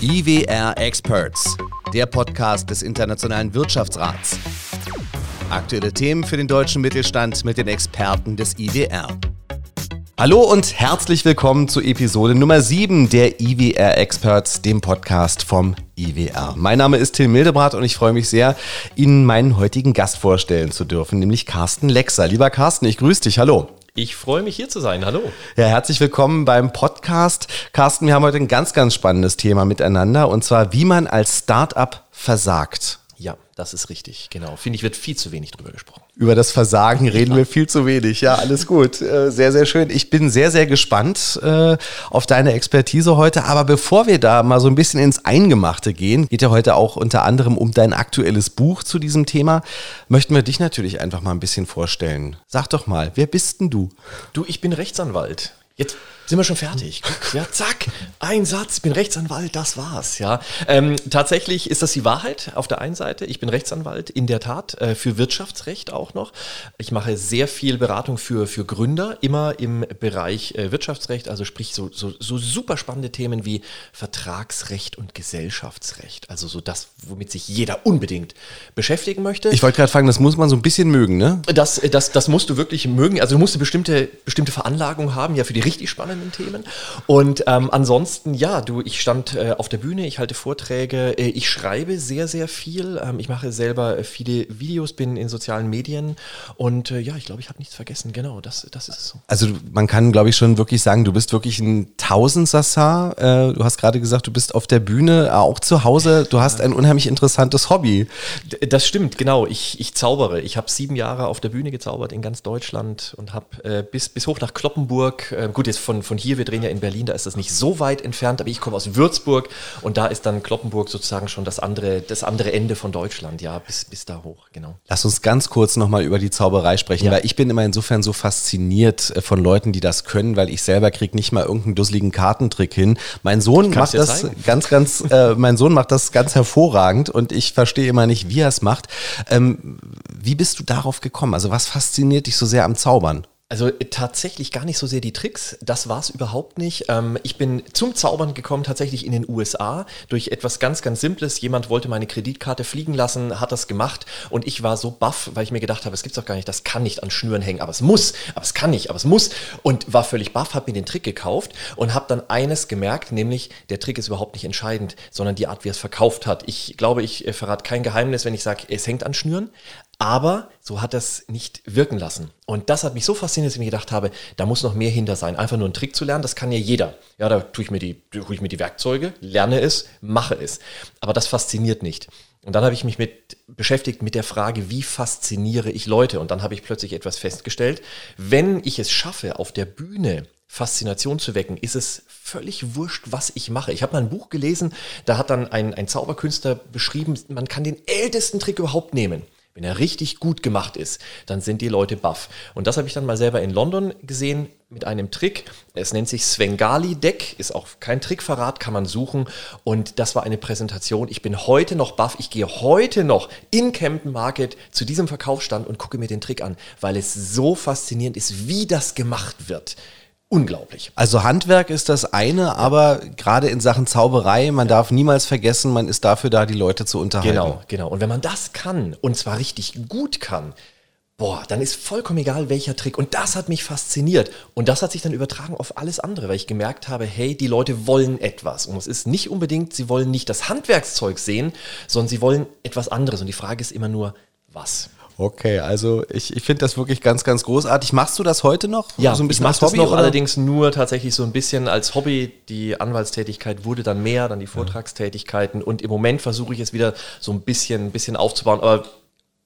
IWR Experts, der Podcast des Internationalen Wirtschaftsrats. Aktuelle Themen für den deutschen Mittelstand mit den Experten des IWR. Hallo und herzlich willkommen zu Episode Nummer 7 der IWR Experts, dem Podcast vom IWR. Mein Name ist Till Mildebrat und ich freue mich sehr, Ihnen meinen heutigen Gast vorstellen zu dürfen, nämlich Carsten Lexer. Lieber Carsten, ich grüße dich. Hallo. Ich freue mich hier zu sein. Hallo. Ja, herzlich willkommen beim Podcast. Carsten, wir haben heute ein ganz, ganz spannendes Thema miteinander und zwar, wie man als Startup versagt. Ja, das ist richtig, genau. Finde ich, wird viel zu wenig drüber gesprochen. Über das Versagen reden wir viel zu wenig. Ja, alles gut. Äh, sehr, sehr schön. Ich bin sehr, sehr gespannt äh, auf deine Expertise heute. Aber bevor wir da mal so ein bisschen ins Eingemachte gehen, geht ja heute auch unter anderem um dein aktuelles Buch zu diesem Thema, möchten wir dich natürlich einfach mal ein bisschen vorstellen. Sag doch mal, wer bist denn du? Du, ich bin Rechtsanwalt. Jetzt sind wir schon fertig. Guck, ja, zack, ein Satz, bin Rechtsanwalt, das war's. Ja, ähm, tatsächlich ist das die Wahrheit auf der einen Seite. Ich bin Rechtsanwalt, in der Tat, äh, für Wirtschaftsrecht auch noch. Ich mache sehr viel Beratung für, für Gründer, immer im Bereich äh, Wirtschaftsrecht, also sprich so, so, so super spannende Themen wie Vertragsrecht und Gesellschaftsrecht. Also so das, womit sich jeder unbedingt beschäftigen möchte. Ich wollte gerade fragen, das muss man so ein bisschen mögen, ne? Das, das, das musst du wirklich mögen. Also du musst eine bestimmte, bestimmte Veranlagung haben, ja, für die richtig spannenden spannenden Themen. Und ähm, ansonsten, ja, du, ich stand äh, auf der Bühne, ich halte Vorträge, äh, ich schreibe sehr, sehr viel. Ähm, ich mache selber äh, viele Videos, bin in sozialen Medien und äh, ja, ich glaube, ich habe nichts vergessen. Genau, das, das ist es so. Also man kann, glaube ich, schon wirklich sagen, du bist wirklich ein Tausendsassar. Äh, du hast gerade gesagt, du bist auf der Bühne, auch zu Hause. Du hast ein unheimlich interessantes Hobby. Das stimmt, genau. Ich, ich zaubere. Ich habe sieben Jahre auf der Bühne gezaubert in ganz Deutschland und habe äh, bis, bis hoch nach Kloppenburg, gut, jetzt von, von hier, wir drehen ja in Berlin, da ist das nicht so weit entfernt, aber ich komme aus Würzburg und da ist dann Kloppenburg sozusagen schon das andere, das andere Ende von Deutschland, ja, bis, bis da hoch, genau. Lass uns ganz kurz nochmal über die Zauberei sprechen, ja. weil ich bin immer insofern so fasziniert äh, von Leuten, die das können, weil ich selber kriege nicht mal irgendeinen dusseligen Kartentrick hin. Mein Sohn macht das zeigen. ganz, ganz, äh, mein Sohn macht das ganz hervorragend und ich verstehe immer nicht, wie er es macht. Ähm, wie bist du darauf gekommen? Also was fasziniert dich so sehr am Zaubern? Also äh, tatsächlich gar nicht so sehr die Tricks, das war es überhaupt nicht. Ähm, ich bin zum Zaubern gekommen tatsächlich in den USA durch etwas ganz, ganz Simples. Jemand wollte meine Kreditkarte fliegen lassen, hat das gemacht und ich war so baff, weil ich mir gedacht habe, es gibt's doch gar nicht, das kann nicht an Schnüren hängen, aber es muss, aber es kann nicht, aber es muss und war völlig baff, habe mir den Trick gekauft und habe dann eines gemerkt, nämlich der Trick ist überhaupt nicht entscheidend, sondern die Art, wie er es verkauft hat. Ich glaube, ich äh, verrate kein Geheimnis, wenn ich sage, es hängt an Schnüren, aber so hat es nicht wirken lassen. Und das hat mich so fasziniert, dass ich mir gedacht habe, da muss noch mehr hinter sein. Einfach nur einen Trick zu lernen, das kann ja jeder. Ja, da tue ich mir die, tue ich mir die Werkzeuge, lerne es, mache es. Aber das fasziniert nicht. Und dann habe ich mich mit beschäftigt mit der Frage, wie fasziniere ich Leute? Und dann habe ich plötzlich etwas festgestellt. Wenn ich es schaffe, auf der Bühne Faszination zu wecken, ist es völlig wurscht, was ich mache. Ich habe mal ein Buch gelesen, da hat dann ein, ein Zauberkünstler beschrieben, man kann den ältesten Trick überhaupt nehmen. Wenn er richtig gut gemacht ist, dann sind die Leute baff. Und das habe ich dann mal selber in London gesehen mit einem Trick. Es nennt sich Svengali Deck, ist auch kein Trickverrat, kann man suchen. Und das war eine Präsentation. Ich bin heute noch baff. Ich gehe heute noch in Camden Market zu diesem Verkaufsstand und gucke mir den Trick an, weil es so faszinierend ist, wie das gemacht wird unglaublich. Also Handwerk ist das eine, aber gerade in Sachen Zauberei, man darf niemals vergessen, man ist dafür da, die Leute zu unterhalten. Genau, genau. Und wenn man das kann, und zwar richtig gut kann, boah, dann ist vollkommen egal, welcher Trick. Und das hat mich fasziniert. Und das hat sich dann übertragen auf alles andere, weil ich gemerkt habe, hey, die Leute wollen etwas. Und es ist nicht unbedingt, sie wollen nicht das Handwerkszeug sehen, sondern sie wollen etwas anderes. Und die Frage ist immer nur, was? Okay, also ich, ich finde das wirklich ganz, ganz großartig. Machst du das heute noch? Ja, so ein bisschen ich mache das noch, oder? allerdings nur tatsächlich so ein bisschen als Hobby. Die Anwaltstätigkeit wurde dann mehr, dann die Vortragstätigkeiten und im Moment versuche ich es wieder so ein bisschen, ein bisschen aufzubauen. Aber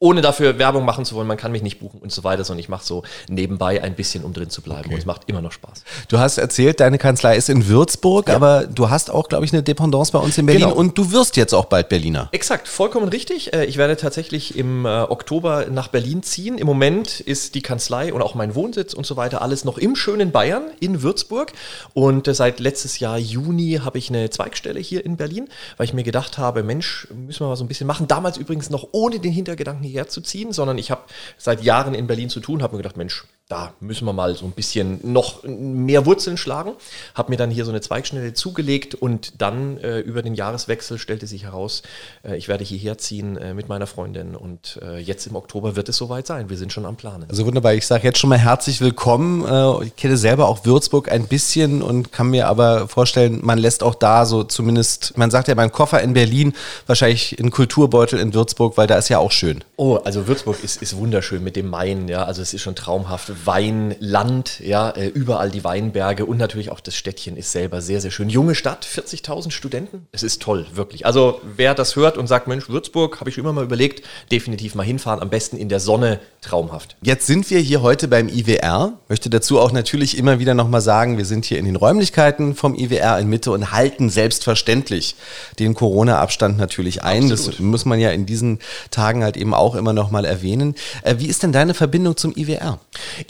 ohne dafür Werbung machen zu wollen, man kann mich nicht buchen und so weiter, sondern ich mache so nebenbei ein bisschen, um drin zu bleiben. Okay. Und es macht immer noch Spaß. Du hast erzählt, deine Kanzlei ist in Würzburg, ja. aber du hast auch, glaube ich, eine Dependance bei uns in Berlin genau. und du wirst jetzt auch bald Berliner. Exakt, vollkommen richtig. Äh, ich werde tatsächlich im äh, Oktober nach Berlin ziehen. Im Moment ist die Kanzlei und auch mein Wohnsitz und so weiter alles noch im schönen Bayern in Würzburg. Und äh, seit letztes Jahr Juni habe ich eine Zweigstelle hier in Berlin, weil ich mir gedacht habe, Mensch, müssen wir mal so ein bisschen machen. Damals übrigens noch ohne den Hintergedanken hierher zu ziehen, sondern ich habe seit Jahren in Berlin zu tun, habe mir gedacht, Mensch, da müssen wir mal so ein bisschen noch mehr Wurzeln schlagen. Habe mir dann hier so eine Zweigschnelle zugelegt und dann äh, über den Jahreswechsel stellte sich heraus, äh, ich werde hierher ziehen äh, mit meiner Freundin und äh, jetzt im Oktober wird es soweit sein. Wir sind schon am Planen. Also wunderbar. Ich sage jetzt schon mal herzlich willkommen. Äh, ich kenne selber auch Würzburg ein bisschen und kann mir aber vorstellen, man lässt auch da so zumindest, man sagt ja beim Koffer in Berlin, wahrscheinlich einen Kulturbeutel in Würzburg, weil da ist ja auch schön. Oh, also Würzburg ist, ist wunderschön mit dem Main, ja. Also es ist schon traumhaft Weinland, ja, äh, überall die Weinberge und natürlich auch das Städtchen ist selber sehr, sehr schön. Junge Stadt, 40.000 Studenten. Es ist toll, wirklich. Also wer das hört und sagt, Mensch, Würzburg, habe ich schon immer mal überlegt, definitiv mal hinfahren, am besten in der Sonne, traumhaft. Jetzt sind wir hier heute beim IWR. Möchte dazu auch natürlich immer wieder nochmal sagen, wir sind hier in den Räumlichkeiten vom IWR in Mitte und halten selbstverständlich den Corona-Abstand natürlich ein. Absolut. Das muss man ja in diesen Tagen halt eben auch immer nochmal erwähnen. Äh, wie ist denn deine Verbindung zum IWR?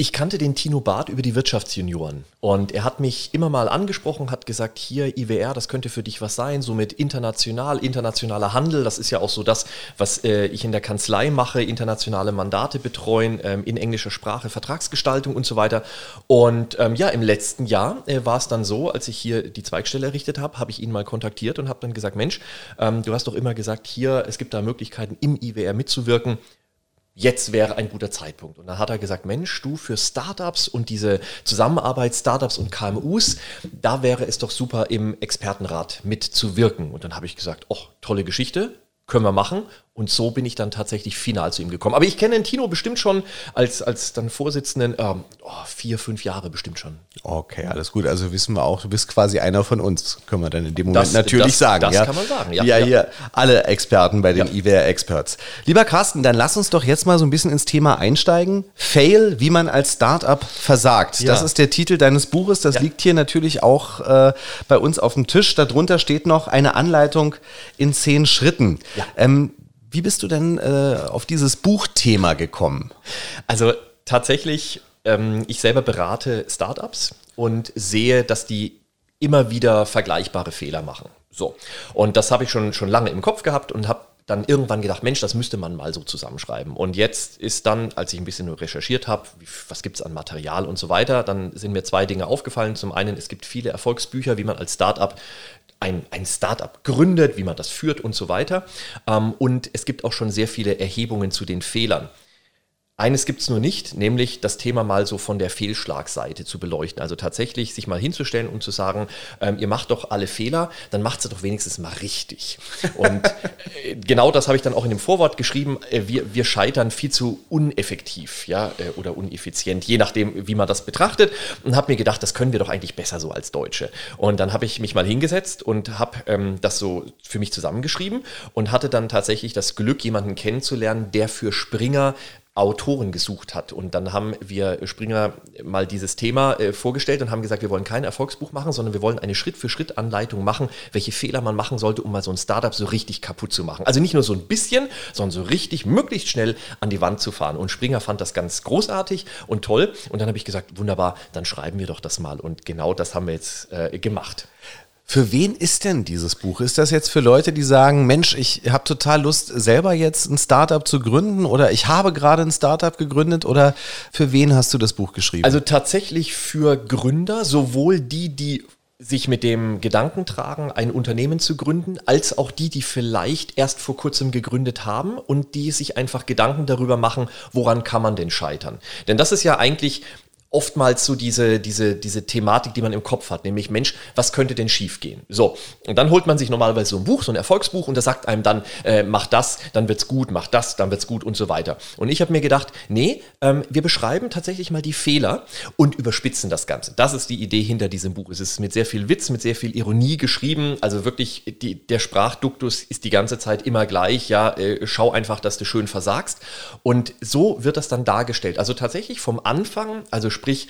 Ich kannte den Tino Barth über die Wirtschaftsjunioren und er hat mich immer mal angesprochen, hat gesagt, hier IWR, das könnte für dich was sein, so mit international, internationaler Handel, das ist ja auch so das, was äh, ich in der Kanzlei mache, internationale Mandate betreuen, ähm, in englischer Sprache, Vertragsgestaltung und so weiter. Und ähm, ja, im letzten Jahr äh, war es dann so, als ich hier die Zweigstelle errichtet habe, habe ich ihn mal kontaktiert und habe dann gesagt, Mensch, ähm, du hast doch immer gesagt, hier, es gibt da Möglichkeiten im IWR mitzuwirken jetzt wäre ein guter Zeitpunkt. Und dann hat er gesagt, Mensch, du für Startups und diese Zusammenarbeit Startups und KMUs, da wäre es doch super, im Expertenrat mitzuwirken. Und dann habe ich gesagt, oh, tolle Geschichte, können wir machen. Und so bin ich dann tatsächlich final zu ihm gekommen. Aber ich kenne den Tino bestimmt schon als, als dann Vorsitzenden ähm, oh, vier, fünf Jahre bestimmt schon. Okay, alles gut. Also wissen wir auch, du bist quasi einer von uns, können wir dann in dem Moment das, natürlich das, sagen. Das ja? kann man sagen, ja. Ja, ja. hier alle Experten bei den ja. IWR Experts. Lieber Carsten, dann lass uns doch jetzt mal so ein bisschen ins Thema einsteigen. Fail, wie man als Startup versagt. Ja. Das ist der Titel deines Buches. Das liegt hier natürlich auch äh, bei uns auf dem Tisch. Darunter steht noch eine Anleitung in zehn Schritten. Ähm, wie bist du denn äh, auf dieses Buchthema gekommen? Also tatsächlich, ähm, ich selber berate Startups und sehe, dass die immer wieder vergleichbare Fehler machen. So. Und das habe ich schon, schon lange im Kopf gehabt und habe dann irgendwann gedacht, Mensch, das müsste man mal so zusammenschreiben. Und jetzt ist dann, als ich ein bisschen recherchiert habe, was gibt es an Material und so weiter, dann sind mir zwei Dinge aufgefallen. Zum einen, es gibt viele Erfolgsbücher, wie man als Startup ein, ein Startup gründet, wie man das führt und so weiter. Ähm, und es gibt auch schon sehr viele Erhebungen zu den Fehlern. Eines gibt es nur nicht, nämlich das Thema mal so von der Fehlschlagseite zu beleuchten. Also tatsächlich sich mal hinzustellen und zu sagen, ähm, ihr macht doch alle Fehler, dann macht es doch wenigstens mal richtig. Und äh, genau das habe ich dann auch in dem Vorwort geschrieben. Äh, wir, wir scheitern viel zu uneffektiv ja, äh, oder uneffizient, je nachdem, wie man das betrachtet. Und habe mir gedacht, das können wir doch eigentlich besser so als Deutsche. Und dann habe ich mich mal hingesetzt und habe ähm, das so für mich zusammengeschrieben und hatte dann tatsächlich das Glück, jemanden kennenzulernen, der für Springer Autoren gesucht hat. Und dann haben wir Springer mal dieses Thema äh, vorgestellt und haben gesagt, wir wollen kein Erfolgsbuch machen, sondern wir wollen eine Schritt-für-Schritt-Anleitung machen, welche Fehler man machen sollte, um mal so ein Startup so richtig kaputt zu machen. Also nicht nur so ein bisschen, sondern so richtig, möglichst schnell an die Wand zu fahren. Und Springer fand das ganz großartig und toll. Und dann habe ich gesagt, wunderbar, dann schreiben wir doch das mal. Und genau das haben wir jetzt äh, gemacht. Für wen ist denn dieses Buch? Ist das jetzt für Leute, die sagen, Mensch, ich habe total Lust, selber jetzt ein Startup zu gründen oder ich habe gerade ein Startup gegründet oder für wen hast du das Buch geschrieben? Also tatsächlich für Gründer, sowohl die, die sich mit dem Gedanken tragen, ein Unternehmen zu gründen, als auch die, die vielleicht erst vor kurzem gegründet haben und die sich einfach Gedanken darüber machen, woran kann man denn scheitern. Denn das ist ja eigentlich oftmals so diese, diese, diese Thematik, die man im Kopf hat, nämlich Mensch, was könnte denn schiefgehen? So, und dann holt man sich normalerweise so ein Buch, so ein Erfolgsbuch und das sagt einem dann, äh, mach das, dann wird's gut, mach das, dann wird's gut und so weiter. Und ich habe mir gedacht, nee, ähm, wir beschreiben tatsächlich mal die Fehler und überspitzen das Ganze. Das ist die Idee hinter diesem Buch. Es ist mit sehr viel Witz, mit sehr viel Ironie geschrieben, also wirklich, die, der Sprachduktus ist die ganze Zeit immer gleich, ja, äh, schau einfach, dass du schön versagst. Und so wird das dann dargestellt. Also tatsächlich vom Anfang, also sprich,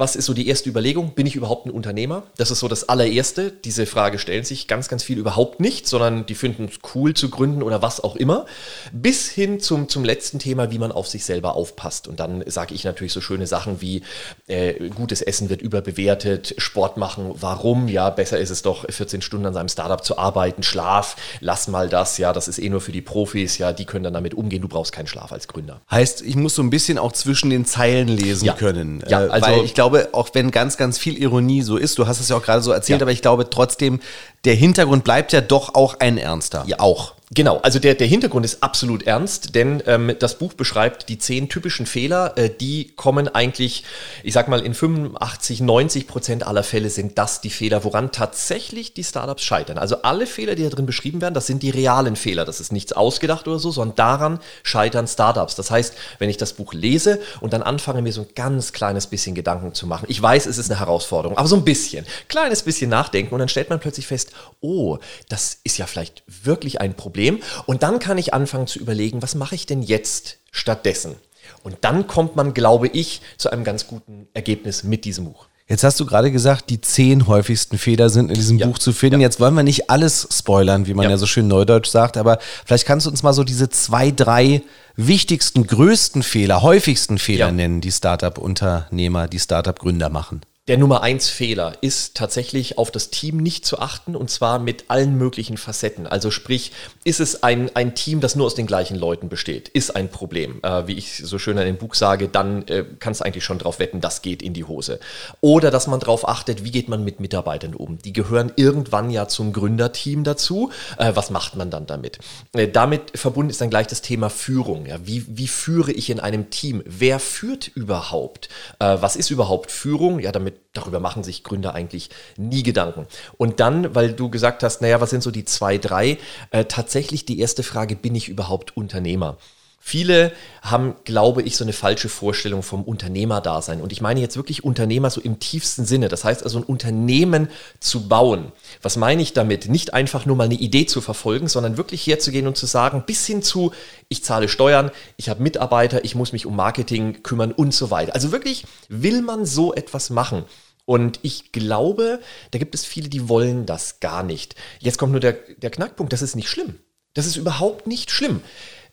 was ist so die erste Überlegung? Bin ich überhaupt ein Unternehmer? Das ist so das allererste. Diese Frage stellen sich ganz, ganz viel überhaupt nicht, sondern die finden es cool zu gründen oder was auch immer. Bis hin zum, zum letzten Thema, wie man auf sich selber aufpasst. Und dann sage ich natürlich so schöne Sachen wie äh, gutes Essen wird überbewertet, Sport machen, warum? Ja, besser ist es doch, 14 Stunden an seinem Startup zu arbeiten, Schlaf, lass mal das, ja, das ist eh nur für die Profis, ja, die können dann damit umgehen, du brauchst keinen Schlaf als Gründer. Heißt, ich muss so ein bisschen auch zwischen den Zeilen lesen Ja. können. Ja, Äh, also- ich glaube, auch wenn ganz, ganz viel Ironie so ist, du hast es ja auch gerade so erzählt, Ja. aber ich glaube trotzdem, der Hintergrund bleibt ja doch auch ein ernster. Ja, auch. Genau, also der, der Hintergrund ist absolut ernst, denn ähm, das Buch beschreibt die zehn typischen Fehler, äh, die kommen eigentlich, ich sag mal, in 85, 90 Prozent aller Fälle sind das die Fehler, woran tatsächlich die Startups scheitern. Also alle Fehler, die da drin beschrieben werden, das sind die realen Fehler. Das ist nichts ausgedacht oder so, sondern daran scheitern Startups. Das heißt, wenn ich das Buch lese und dann anfange, mir so ein ganz kleines bisschen Gedanken zu machen, ich weiß, es ist eine Herausforderung, aber so ein bisschen, kleines bisschen nachdenken und dann stellt man plötzlich fest, oh, das ist ja vielleicht wirklich ein Problem. Und dann kann ich anfangen zu überlegen, was mache ich denn jetzt stattdessen? Und dann kommt man, glaube ich, zu einem ganz guten Ergebnis mit diesem Buch. Jetzt hast du gerade gesagt, die zehn häufigsten Fehler sind in diesem Ja. Buch zu finden. Jetzt wollen wir nicht alles spoilern, wie man ja. Ja. so schön neudeutsch sagt, aber vielleicht kannst du uns mal so diese zwei, drei wichtigsten, größten Fehler, häufigsten Fehler Ja. nennen, die Startup-Unternehmer, die Startup-Gründer machen. Der Nummer eins Fehler ist tatsächlich auf das Team nicht zu achten und zwar mit allen möglichen Facetten. Also sprich, ist es ein, ein Team, das nur aus den gleichen Leuten besteht, ist ein Problem. Äh, wie ich so schön in dem Buch sage, dann äh, kannst du eigentlich schon drauf wetten, das geht in die Hose. Oder dass man darauf achtet, wie geht man mit Mitarbeitern um. Die gehören irgendwann ja zum Gründerteam dazu. Äh, was macht man dann damit? Äh, damit verbunden ist dann gleich das Thema Führung. Ja? Wie, wie führe ich in einem Team? Wer führt überhaupt? Äh, was ist überhaupt Führung? Ja, damit darüber machen sich Gründer eigentlich nie Gedanken. Und dann, weil du gesagt hast, naja, was sind so die zwei, drei? Äh, tatsächlich die erste Frage, bin ich überhaupt Unternehmer? Viele haben, glaube ich, so eine falsche Vorstellung vom Unternehmerdasein. Und ich meine jetzt wirklich Unternehmer so im tiefsten Sinne. Das heißt also ein Unternehmen zu bauen. Was meine ich damit? Nicht einfach nur mal eine Idee zu verfolgen, sondern wirklich herzugehen und zu sagen, bis hin zu, ich zahle Steuern, ich habe Mitarbeiter, ich muss mich um Marketing kümmern und so weiter. Also wirklich, will man so etwas machen? Und ich glaube, da gibt es viele, die wollen das gar nicht. Jetzt kommt nur der, der Knackpunkt, das ist nicht schlimm. Das ist überhaupt nicht schlimm.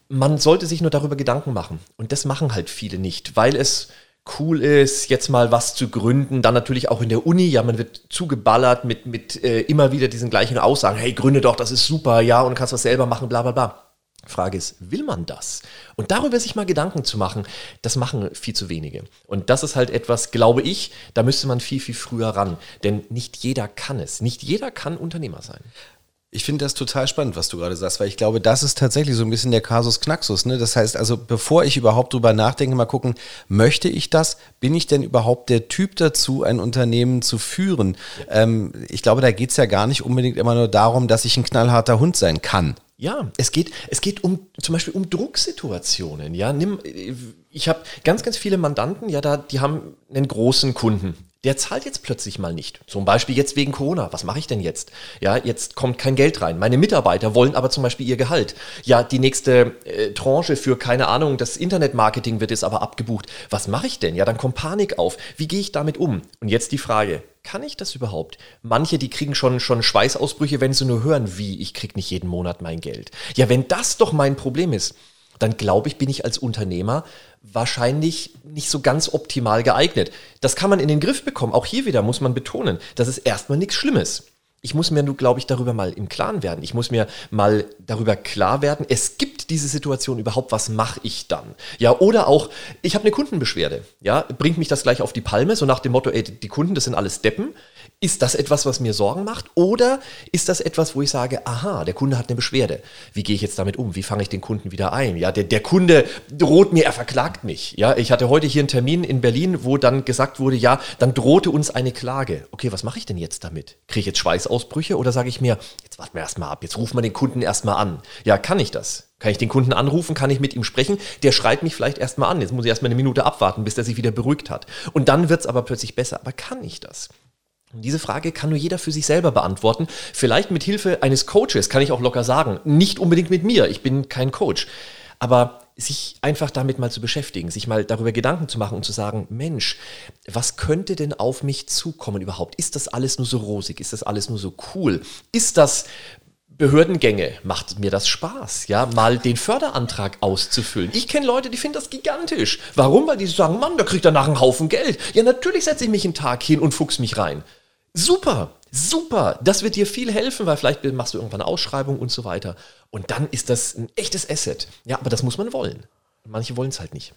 Man sollte sich nur darüber Gedanken machen. Und das machen halt viele nicht, weil es cool ist, jetzt mal was zu gründen. Dann natürlich auch in der Uni, ja, man wird zugeballert mit, mit äh, immer wieder diesen gleichen Aussagen, hey, gründe doch, das ist super, ja, und kannst was selber machen, bla bla bla. Frage ist, will man das? Und darüber sich mal Gedanken zu machen, das machen viel zu wenige. Und das ist halt etwas, glaube ich, da müsste man viel, viel früher ran. Denn nicht jeder kann es. Nicht jeder kann Unternehmer sein. Ich finde das total spannend, was du gerade sagst, weil ich glaube, das ist tatsächlich so ein bisschen der Kasus Knaxus. Ne? Das heißt also, bevor ich überhaupt drüber nachdenke, mal gucken, möchte ich das? Bin ich denn überhaupt der Typ dazu, ein Unternehmen zu führen? Ähm, ich glaube, da geht es ja gar nicht unbedingt immer nur darum, dass ich ein knallharter Hund sein kann. Ja, es geht, es geht um zum Beispiel um Drucksituationen. Ja, nimm, ich habe ganz, ganz viele Mandanten, ja, da, die haben einen großen Kunden. Der zahlt jetzt plötzlich mal nicht. Zum Beispiel jetzt wegen Corona. Was mache ich denn jetzt? Ja, jetzt kommt kein Geld rein. Meine Mitarbeiter wollen aber zum Beispiel ihr Gehalt. Ja, die nächste äh, Tranche für, keine Ahnung, das Internetmarketing wird jetzt aber abgebucht. Was mache ich denn? Ja, dann kommt Panik auf. Wie gehe ich damit um? Und jetzt die Frage, kann ich das überhaupt? Manche, die kriegen schon, schon Schweißausbrüche, wenn sie nur hören, wie, ich krieg nicht jeden Monat mein Geld. Ja, wenn das doch mein Problem ist, dann glaube ich, bin ich als Unternehmer wahrscheinlich nicht so ganz optimal geeignet. Das kann man in den Griff bekommen. Auch hier wieder muss man betonen, das ist erstmal nichts Schlimmes. Ich muss mir nur, glaube ich, darüber mal im Klaren werden. Ich muss mir mal darüber klar werden, es gibt diese Situation überhaupt, was mache ich dann? Ja, oder auch, ich habe eine Kundenbeschwerde. Ja, bringt mich das gleich auf die Palme, so nach dem Motto, ey, die Kunden, das sind alles Deppen. Ist das etwas, was mir Sorgen macht? Oder ist das etwas, wo ich sage, aha, der Kunde hat eine Beschwerde. Wie gehe ich jetzt damit um? Wie fange ich den Kunden wieder ein? Ja, der, der Kunde droht mir, er verklagt mich. Ja, ich hatte heute hier einen Termin in Berlin, wo dann gesagt wurde, ja, dann drohte uns eine Klage. Okay, was mache ich denn jetzt damit? Kriege ich jetzt Schweißausbrüche oder sage ich mir, jetzt warten wir erstmal ab, jetzt rufen wir den Kunden erstmal an. Ja, kann ich das? Kann ich den Kunden anrufen? Kann ich mit ihm sprechen? Der schreit mich vielleicht erstmal an. Jetzt muss ich erstmal eine Minute abwarten, bis der sich wieder beruhigt hat. Und dann wird es aber plötzlich besser. Aber kann ich das? Und diese Frage kann nur jeder für sich selber beantworten. Vielleicht mit Hilfe eines Coaches, kann ich auch locker sagen. Nicht unbedingt mit mir, ich bin kein Coach. Aber sich einfach damit mal zu beschäftigen, sich mal darüber Gedanken zu machen und zu sagen, Mensch, was könnte denn auf mich zukommen überhaupt? Ist das alles nur so rosig? Ist das alles nur so cool? Ist das Behördengänge macht mir das Spaß, ja, mal den Förderantrag auszufüllen. Ich kenne Leute, die finden das gigantisch. Warum? Weil die sagen, Mann, da kriegt er nach einen Haufen Geld. Ja, natürlich setze ich mich einen Tag hin und fuchs mich rein. Super, super. Das wird dir viel helfen, weil vielleicht machst du irgendwann eine Ausschreibung und so weiter. Und dann ist das ein echtes Asset. Ja, aber das muss man wollen. Manche wollen es halt nicht.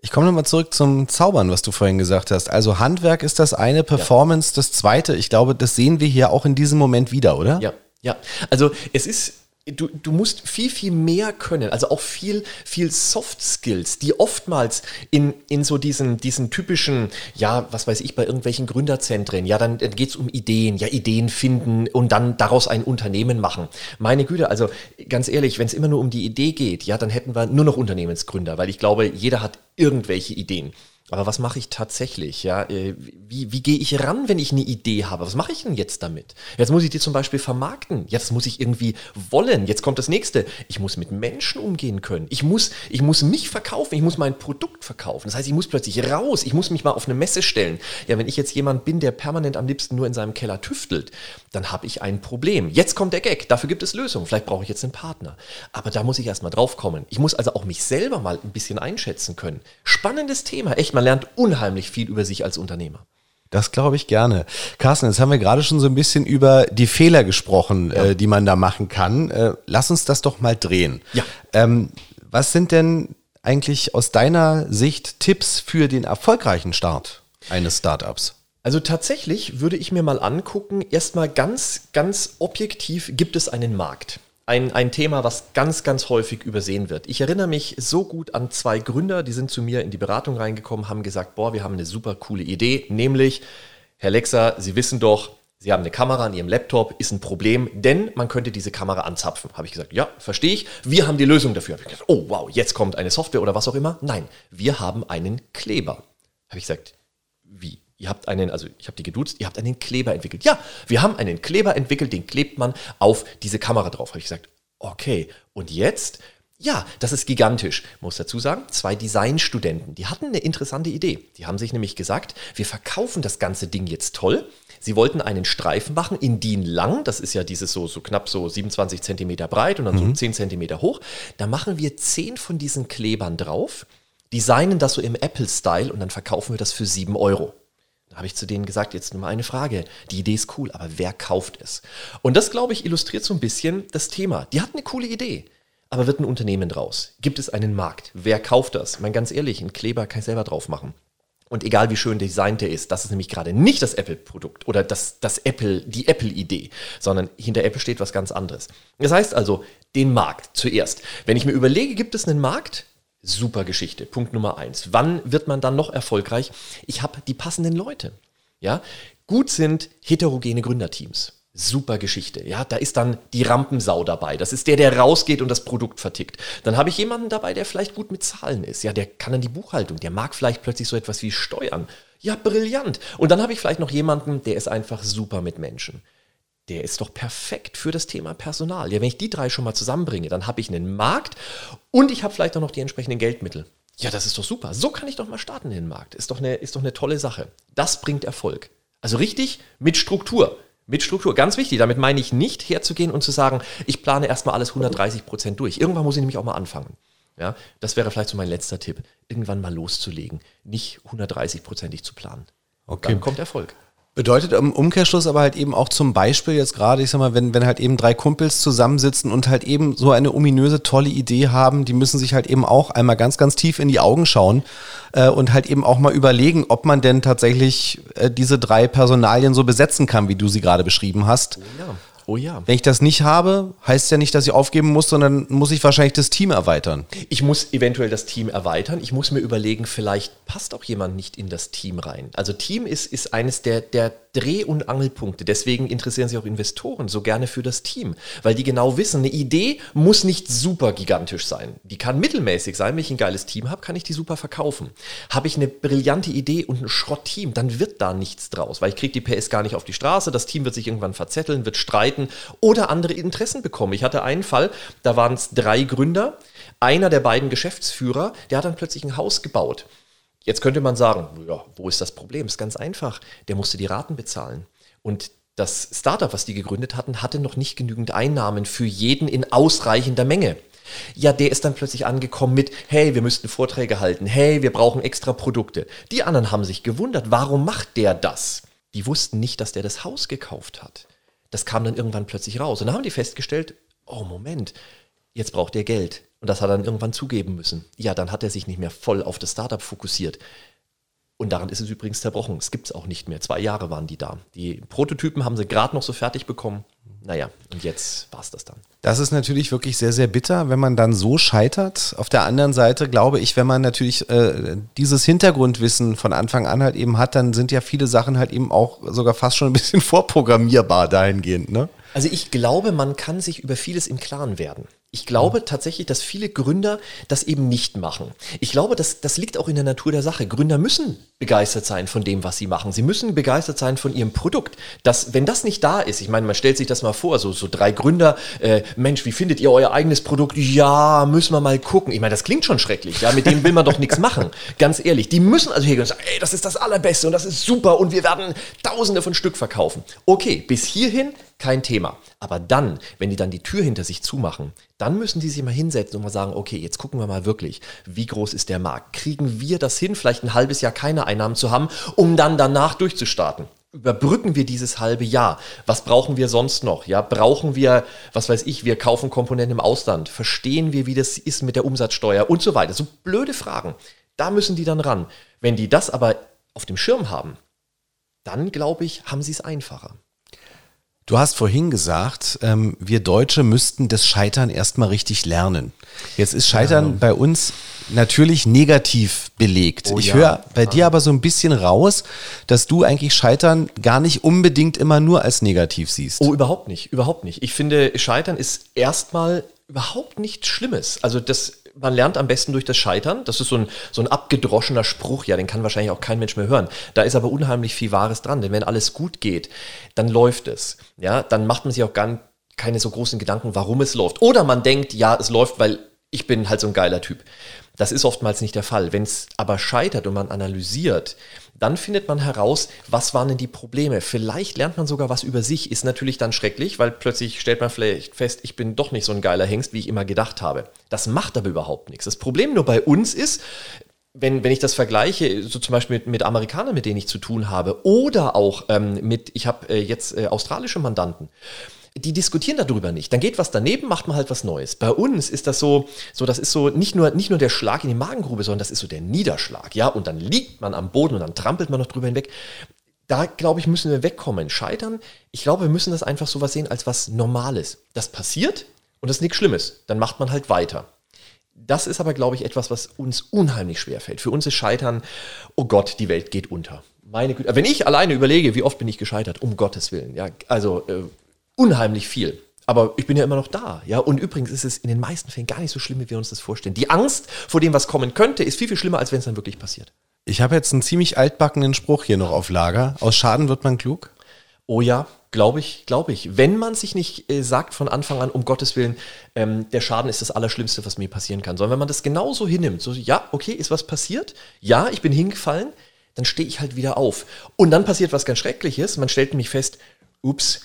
Ich komme nochmal zurück zum Zaubern, was du vorhin gesagt hast. Also Handwerk ist das eine, Performance ja. das zweite. Ich glaube, das sehen wir hier auch in diesem Moment wieder, oder? Ja, ja, also es ist du, du musst viel, viel mehr können, also auch viel, viel Soft Skills, die oftmals in, in so diesen, diesen typischen, ja, was weiß ich, bei irgendwelchen Gründerzentren, ja, dann, dann geht es um Ideen, ja, Ideen finden und dann daraus ein Unternehmen machen. Meine Güte, also ganz ehrlich, wenn es immer nur um die Idee geht, ja, dann hätten wir nur noch Unternehmensgründer, weil ich glaube, jeder hat irgendwelche Ideen. Aber was mache ich tatsächlich? Ja, äh, wie, wie gehe ich ran, wenn ich eine Idee habe? Was mache ich denn jetzt damit? Jetzt muss ich die zum Beispiel vermarkten. Jetzt muss ich irgendwie wollen. Jetzt kommt das nächste. Ich muss mit Menschen umgehen können. Ich muss, ich muss mich verkaufen. Ich muss mein Produkt verkaufen. Das heißt, ich muss plötzlich raus. Ich muss mich mal auf eine Messe stellen. Ja, wenn ich jetzt jemand bin, der permanent am liebsten nur in seinem Keller tüftelt, dann habe ich ein Problem. Jetzt kommt der Gag. Dafür gibt es Lösungen. Vielleicht brauche ich jetzt einen Partner. Aber da muss ich erstmal drauf kommen. Ich muss also auch mich selber mal ein bisschen einschätzen können. Spannendes Thema. Echt man lernt unheimlich viel über sich als Unternehmer. Das glaube ich gerne. Carsten, jetzt haben wir gerade schon so ein bisschen über die Fehler gesprochen, ja. äh, die man da machen kann. Äh, lass uns das doch mal drehen. Ja. Ähm, was sind denn eigentlich aus deiner Sicht Tipps für den erfolgreichen Start eines Startups? Also tatsächlich würde ich mir mal angucken, erstmal ganz, ganz objektiv, gibt es einen Markt? Ein, ein Thema, was ganz, ganz häufig übersehen wird. Ich erinnere mich so gut an zwei Gründer, die sind zu mir in die Beratung reingekommen, haben gesagt, boah, wir haben eine super coole Idee, nämlich, Herr Lexer, Sie wissen doch, Sie haben eine Kamera an Ihrem Laptop, ist ein Problem, denn man könnte diese Kamera anzapfen. Habe ich gesagt, ja, verstehe ich. Wir haben die Lösung dafür. Habe ich gesagt, oh wow, jetzt kommt eine Software oder was auch immer. Nein, wir haben einen Kleber. Habe ich gesagt, wie? Ihr habt einen, also ich habe die geduzt, ihr habt einen Kleber entwickelt. Ja, wir haben einen Kleber entwickelt, den klebt man auf diese Kamera drauf. Habe ich gesagt, okay. Und jetzt? Ja, das ist gigantisch. Muss dazu sagen, zwei Designstudenten, die hatten eine interessante Idee. Die haben sich nämlich gesagt, wir verkaufen das ganze Ding jetzt toll. Sie wollten einen Streifen machen in DIN lang, das ist ja dieses so, so knapp so 27 Zentimeter breit und dann mhm. so 10 Zentimeter hoch. Da machen wir 10 von diesen Klebern drauf, designen das so im Apple-Style und dann verkaufen wir das für 7 Euro. Da habe ich zu denen gesagt, jetzt nur mal eine Frage. Die Idee ist cool, aber wer kauft es? Und das, glaube ich, illustriert so ein bisschen das Thema. Die hatten eine coole Idee, aber wird ein Unternehmen draus? Gibt es einen Markt? Wer kauft das? Mein ganz ehrlich, einen Kleber kann ich selber drauf machen. Und egal wie schön designt der ist, das ist nämlich gerade nicht das Apple-Produkt oder das, das Apple, die Apple-Idee, sondern hinter Apple steht was ganz anderes. Das heißt also, den Markt zuerst. Wenn ich mir überlege, gibt es einen Markt? Super Geschichte. Punkt Nummer eins. Wann wird man dann noch erfolgreich? Ich habe die passenden Leute. Ja, gut sind heterogene Gründerteams. Super Geschichte. Ja, da ist dann die Rampensau dabei. Das ist der, der rausgeht und das Produkt vertickt. Dann habe ich jemanden dabei, der vielleicht gut mit Zahlen ist. Ja, der kann dann die Buchhaltung. Der mag vielleicht plötzlich so etwas wie Steuern. Ja, brillant. Und dann habe ich vielleicht noch jemanden, der ist einfach super mit Menschen der ist doch perfekt für das Thema Personal. Ja, wenn ich die drei schon mal zusammenbringe, dann habe ich einen Markt und ich habe vielleicht auch noch die entsprechenden Geldmittel. Ja, das ist doch super. So kann ich doch mal starten in den Markt. Ist doch eine, ist doch eine tolle Sache. Das bringt Erfolg. Also richtig mit Struktur. Mit Struktur. Ganz wichtig. Damit meine ich nicht herzugehen und zu sagen, ich plane erstmal alles 130 Prozent durch. Irgendwann muss ich nämlich auch mal anfangen. Ja, das wäre vielleicht so mein letzter Tipp. Irgendwann mal loszulegen. Nicht 130-prozentig zu planen. Okay. Dann kommt Erfolg. Bedeutet im Umkehrschluss aber halt eben auch zum Beispiel jetzt gerade, ich sag mal, wenn, wenn halt eben drei Kumpels zusammensitzen und halt eben so eine ominöse, tolle Idee haben, die müssen sich halt eben auch einmal ganz, ganz tief in die Augen schauen äh, und halt eben auch mal überlegen, ob man denn tatsächlich äh, diese drei Personalien so besetzen kann, wie du sie gerade beschrieben hast. Ja. Oh ja. Wenn ich das nicht habe, heißt ja nicht, dass ich aufgeben muss, sondern muss ich wahrscheinlich das Team erweitern. Ich muss eventuell das Team erweitern. Ich muss mir überlegen, vielleicht passt auch jemand nicht in das Team rein. Also Team ist, ist eines der, der Dreh- und Angelpunkte. Deswegen interessieren sich auch Investoren so gerne für das Team, weil die genau wissen, eine Idee muss nicht super gigantisch sein. Die kann mittelmäßig sein. Wenn ich ein geiles Team habe, kann ich die super verkaufen. Habe ich eine brillante Idee und ein Schrottteam, dann wird da nichts draus, weil ich kriege die PS gar nicht auf die Straße. Das Team wird sich irgendwann verzetteln, wird streiten oder andere Interessen bekommen. Ich hatte einen Fall, da waren es drei Gründer, einer der beiden Geschäftsführer, der hat dann plötzlich ein Haus gebaut. Jetzt könnte man sagen, ja, wo ist das Problem? Ist ganz einfach. Der musste die Raten bezahlen. Und das Startup, was die gegründet hatten, hatte noch nicht genügend Einnahmen für jeden in ausreichender Menge. Ja, der ist dann plötzlich angekommen mit, hey, wir müssten Vorträge halten, hey, wir brauchen extra Produkte. Die anderen haben sich gewundert, warum macht der das? Die wussten nicht, dass der das Haus gekauft hat. Das kam dann irgendwann plötzlich raus. Und dann haben die festgestellt, oh Moment, jetzt braucht er Geld. Und das hat er dann irgendwann zugeben müssen. Ja, dann hat er sich nicht mehr voll auf das Startup fokussiert. Und daran ist es übrigens zerbrochen. Es gibt es auch nicht mehr. Zwei Jahre waren die da. Die Prototypen haben sie gerade noch so fertig bekommen. Naja, und jetzt war es das dann. Das ist natürlich wirklich sehr, sehr bitter, wenn man dann so scheitert. Auf der anderen Seite glaube ich, wenn man natürlich äh, dieses Hintergrundwissen von Anfang an halt eben hat, dann sind ja viele Sachen halt eben auch sogar fast schon ein bisschen vorprogrammierbar dahingehend. Ne? Also ich glaube, man kann sich über vieles im Klaren werden. Ich glaube tatsächlich, dass viele Gründer das eben nicht machen. Ich glaube, das, das liegt auch in der Natur der Sache. Gründer müssen begeistert sein von dem, was sie machen. Sie müssen begeistert sein von ihrem Produkt. Das, wenn das nicht da ist, ich meine, man stellt sich das mal vor, so, so drei Gründer, äh, Mensch, wie findet ihr euer eigenes Produkt? Ja, müssen wir mal gucken. Ich meine, das klingt schon schrecklich, ja, mit dem will man doch nichts machen. Ganz ehrlich, die müssen also hier und sagen, ey, das ist das Allerbeste und das ist super und wir werden tausende von Stück verkaufen. Okay, bis hierhin kein Thema. Aber dann, wenn die dann die Tür hinter sich zumachen, dann müssen die sich mal hinsetzen und mal sagen, okay, jetzt gucken wir mal wirklich, wie groß ist der Markt? Kriegen wir das hin, vielleicht ein halbes Jahr keine Einnahmen zu haben, um dann danach durchzustarten? Überbrücken wir dieses halbe Jahr? Was brauchen wir sonst noch? Ja, brauchen wir, was weiß ich, wir kaufen Komponenten im Ausland? Verstehen wir, wie das ist mit der Umsatzsteuer und so weiter? So blöde Fragen. Da müssen die dann ran. Wenn die das aber auf dem Schirm haben, dann glaube ich, haben sie es einfacher. Du hast vorhin gesagt, ähm, wir Deutsche müssten das Scheitern erstmal richtig lernen. Jetzt ist Scheitern ja. bei uns natürlich negativ belegt. Oh, ich ja. höre bei ja. dir aber so ein bisschen raus, dass du eigentlich Scheitern gar nicht unbedingt immer nur als negativ siehst. Oh, überhaupt nicht, überhaupt nicht. Ich finde, Scheitern ist erstmal überhaupt nichts Schlimmes. Also das man lernt am besten durch das Scheitern. Das ist so ein, so ein abgedroschener Spruch, ja, den kann wahrscheinlich auch kein Mensch mehr hören. Da ist aber unheimlich viel Wahres dran, denn wenn alles gut geht, dann läuft es. Ja, dann macht man sich auch gar keine so großen Gedanken, warum es läuft. Oder man denkt, ja, es läuft, weil ich bin halt so ein geiler Typ. Das ist oftmals nicht der Fall. Wenn es aber scheitert und man analysiert, dann findet man heraus, was waren denn die Probleme. Vielleicht lernt man sogar was über sich, ist natürlich dann schrecklich, weil plötzlich stellt man vielleicht fest, ich bin doch nicht so ein geiler Hengst, wie ich immer gedacht habe. Das macht aber überhaupt nichts. Das Problem nur bei uns ist, wenn, wenn ich das vergleiche, so zum Beispiel mit, mit Amerikanern, mit denen ich zu tun habe, oder auch ähm, mit, ich habe äh, jetzt äh, australische Mandanten, die diskutieren darüber nicht. Dann geht was daneben, macht man halt was Neues. Bei uns ist das so, so das ist so nicht nur, nicht nur der Schlag in die Magengrube, sondern das ist so der Niederschlag, ja, und dann liegt man am Boden und dann trampelt man noch drüber hinweg. Da, glaube ich, müssen wir wegkommen. Scheitern, ich glaube, wir müssen das einfach so was sehen als was Normales. Das passiert und das ist nichts Schlimmes. Dann macht man halt weiter. Das ist aber, glaube ich, etwas, was uns unheimlich schwer fällt. Für uns ist Scheitern, oh Gott, die Welt geht unter. Meine Güte. Wenn ich alleine überlege, wie oft bin ich gescheitert, um Gottes Willen. Ja, also äh, unheimlich viel. Aber ich bin ja immer noch da, ja. Und übrigens ist es in den meisten Fällen gar nicht so schlimm, wie wir uns das vorstellen. Die Angst vor dem, was kommen könnte, ist viel, viel schlimmer, als wenn es dann wirklich passiert. Ich habe jetzt einen ziemlich altbackenen Spruch hier noch auf Lager. Aus Schaden wird man klug. Oh ja, glaube ich, glaube ich. Wenn man sich nicht äh, sagt von Anfang an, um Gottes Willen, ähm, der Schaden ist das Allerschlimmste, was mir passieren kann, sondern wenn man das genauso hinnimmt, so, ja, okay, ist was passiert? Ja, ich bin hingefallen, dann stehe ich halt wieder auf. Und dann passiert was ganz Schreckliches. Man stellt nämlich fest, ups,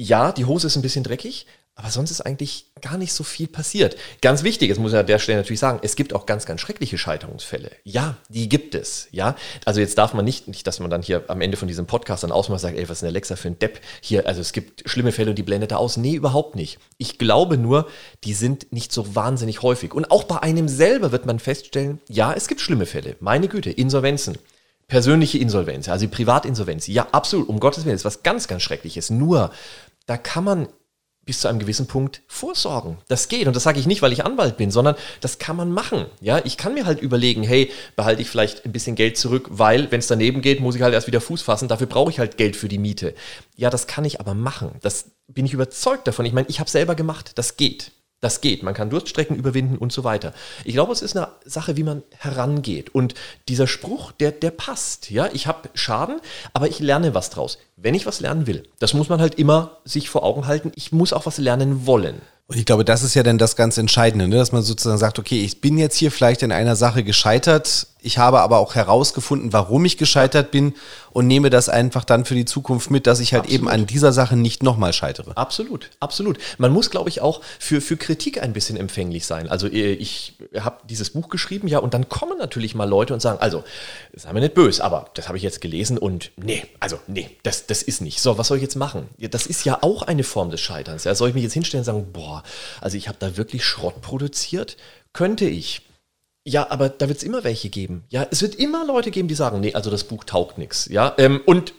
ja, die Hose ist ein bisschen dreckig, aber sonst ist eigentlich gar nicht so viel passiert. Ganz wichtig, das muss ich an der Stelle natürlich sagen, es gibt auch ganz, ganz schreckliche Scheiterungsfälle. Ja, die gibt es. Ja, also jetzt darf man nicht, nicht, dass man dann hier am Ende von diesem Podcast dann ausmacht sagt, ey, was ist denn Alexa für ein Depp hier? Also es gibt schlimme Fälle und die blendet er aus. Nee, überhaupt nicht. Ich glaube nur, die sind nicht so wahnsinnig häufig. Und auch bei einem selber wird man feststellen, ja, es gibt schlimme Fälle. Meine Güte, Insolvenzen persönliche Insolvenz, also Privatinsolvenz. Ja, absolut, um Gottes Willen, ist was ganz, ganz Schreckliches. Nur, da kann man bis zu einem gewissen Punkt vorsorgen. Das geht. Und das sage ich nicht, weil ich Anwalt bin, sondern das kann man machen. Ja, ich kann mir halt überlegen, hey, behalte ich vielleicht ein bisschen Geld zurück, weil, wenn es daneben geht, muss ich halt erst wieder Fuß fassen. Dafür brauche ich halt Geld für die Miete. Ja, das kann ich aber machen. Das bin ich überzeugt davon. Ich meine, ich habe selber gemacht. Das geht. Das geht. Man kann Durststrecken überwinden und so weiter. Ich glaube, es ist eine Sache, wie man herangeht. Und dieser Spruch, der, der passt. Ja, ich habe Schaden, aber ich lerne was draus. Wenn ich was lernen will, das muss man halt immer sich vor Augen halten. Ich muss auch was lernen wollen. Und ich glaube, das ist ja dann das ganz Entscheidende, ne? dass man sozusagen sagt, okay, ich bin jetzt hier vielleicht in einer Sache gescheitert, ich habe aber auch herausgefunden, warum ich gescheitert bin und nehme das einfach dann für die Zukunft mit, dass ich halt absolut. eben an dieser Sache nicht nochmal scheitere. Absolut, absolut. Man muss, glaube ich, auch für, für Kritik ein bisschen empfänglich sein. Also äh, ich habe dieses Buch geschrieben, ja, und dann kommen natürlich mal Leute und sagen, also, sei mir nicht böse, aber das habe ich jetzt gelesen und nee, also nee, das, das ist nicht. So, was soll ich jetzt machen? Das ist ja auch eine Form des Scheiterns. Ja, soll ich mich jetzt hinstellen und sagen, boah, also ich habe da wirklich Schrott produziert? Könnte ich. Ja, aber da wird es immer welche geben. Ja, es wird immer Leute geben, die sagen, nee, also das Buch taugt nichts. Ja, ähm, und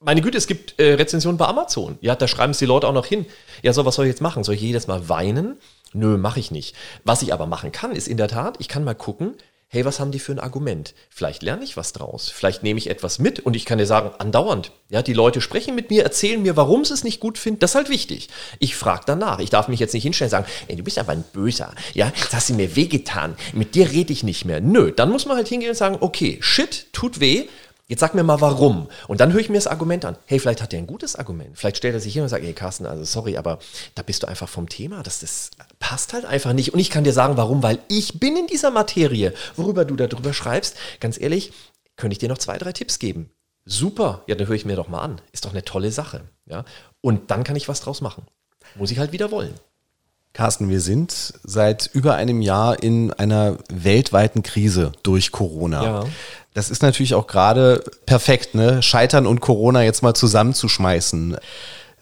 meine Güte, es gibt äh, Rezensionen bei Amazon. Ja, da schreiben es die Leute auch noch hin. Ja, so, was soll ich jetzt machen? Soll ich jedes Mal weinen? Nö, mache ich nicht. Was ich aber machen kann, ist in der Tat, ich kann mal gucken, hey, was haben die für ein Argument? Vielleicht lerne ich was draus. Vielleicht nehme ich etwas mit und ich kann dir sagen, andauernd. Ja, die Leute sprechen mit mir, erzählen mir, warum sie es nicht gut finden. Das ist halt wichtig. Ich frage danach. Ich darf mich jetzt nicht hinstellen und sagen, ey, du bist aber ein Böser. Ja, jetzt hast du mir wehgetan. Mit dir rede ich nicht mehr. Nö, dann muss man halt hingehen und sagen, okay, shit, tut weh. Jetzt sag mir mal warum. Und dann höre ich mir das Argument an. Hey, vielleicht hat er ein gutes Argument. Vielleicht stellt er sich hin und sagt, hey Carsten, also sorry, aber da bist du einfach vom Thema. Das, das passt halt einfach nicht. Und ich kann dir sagen, warum, weil ich bin in dieser Materie. Worüber du darüber schreibst, ganz ehrlich, könnte ich dir noch zwei, drei Tipps geben. Super, ja, dann höre ich mir doch mal an. Ist doch eine tolle Sache. Ja? Und dann kann ich was draus machen. Muss ich halt wieder wollen. Carsten, wir sind seit über einem Jahr in einer weltweiten Krise durch Corona. Ja. Das ist natürlich auch gerade perfekt, ne? Scheitern und Corona jetzt mal zusammenzuschmeißen.